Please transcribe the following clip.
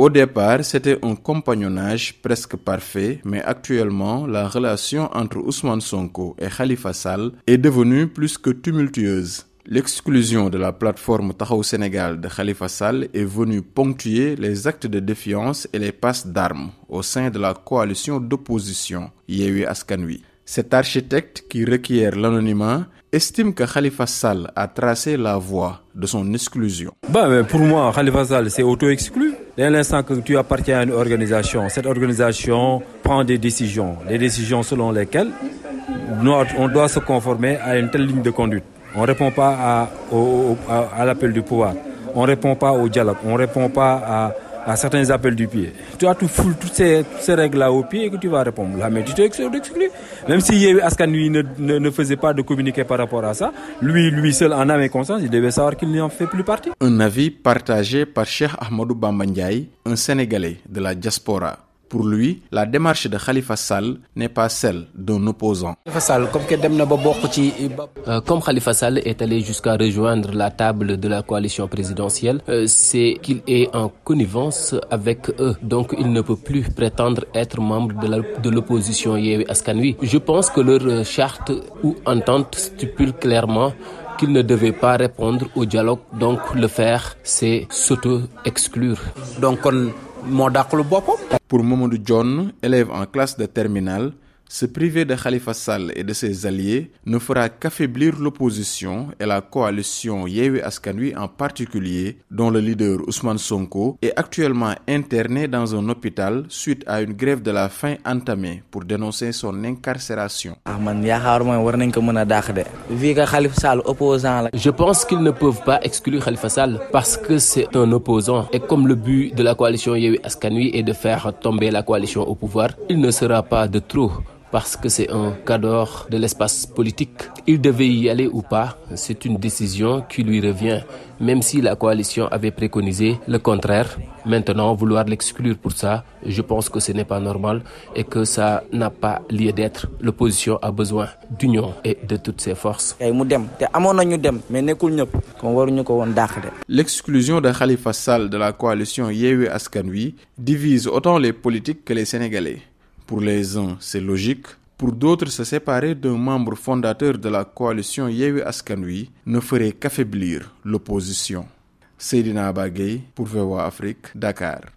Au départ, c'était un compagnonnage presque parfait, mais actuellement, la relation entre Ousmane Sonko et Khalifa Sall est devenue plus que tumultueuse. L'exclusion de la plateforme Tahaou Sénégal de Khalifa Sall est venue ponctuer les actes de défiance et les passes d'armes au sein de la coalition d'opposition Yewi Askanui. Cet architecte qui requiert l'anonymat estime que Khalifa Sall a tracé la voie de son exclusion. Bah, pour moi, Khalifa Sall s'est auto-exclu. Dès l'instant que tu appartiens à une organisation, cette organisation prend des décisions, des décisions selon lesquelles on doit se conformer à une telle ligne de conduite. On ne répond pas à, l'appel du pouvoir, on ne répond pas au dialogue, on ne répond pas à à certains appels du pied. Tu as tout fouler toutes ces, règles-là au pied et que tu vas répondre. Là, mais tu t'es exclu. Même si Askan ne, ne, faisait pas de communiquer par rapport à ça, lui, lui seul en âme et conscience, il devait savoir qu'il n'en fait plus partie. Un avis partagé par Cheikh Ahmadou Bambandjaï, un Sénégalais de la diaspora. Pour lui, la démarche de Khalifa Sall n'est pas celle d'un opposant. Euh, comme Khalifa Sall est allé jusqu'à rejoindre la table de la coalition présidentielle, euh, c'est qu'il est en connivence avec eux. Donc il ne peut plus prétendre être membre de l'opposition Yewi Askanui. Je pense que leur euh, charte ou entente stipule clairement qu'il ne devait pas répondre au dialogue. Donc le faire, c'est s'auto-exclure. Donc on pour Momodou John, élève en classe de terminale, se priver de Khalifa Sall et de ses alliés ne fera qu'affaiblir l'opposition et la coalition Yewi Askanui en particulier, dont le leader Ousmane Sonko est actuellement interné dans un hôpital suite à une grève de la faim entamée pour dénoncer son incarcération. Je pense qu'ils ne peuvent pas exclure Khalifa Sall parce que c'est un opposant et comme le but de la coalition Yewi Askanui est de faire tomber la coalition au pouvoir, il ne sera pas de trop parce que c'est un cadre de l'espace politique. Il devait y aller ou pas, c'est une décision qui lui revient, même si la coalition avait préconisé le contraire. Maintenant, vouloir l'exclure pour ça, je pense que ce n'est pas normal et que ça n'a pas lieu d'être. L'opposition a besoin d'union et de toutes ses forces. L'exclusion de Khalifa Sall de la coalition Yewe Askanui divise autant les politiques que les Sénégalais. Pour les uns, c'est logique. Pour d'autres, se séparer d'un membre fondateur de la coalition Yewi Askanui ne ferait qu'affaiblir l'opposition. Seydina Bagay pour VOA Afrique, Dakar.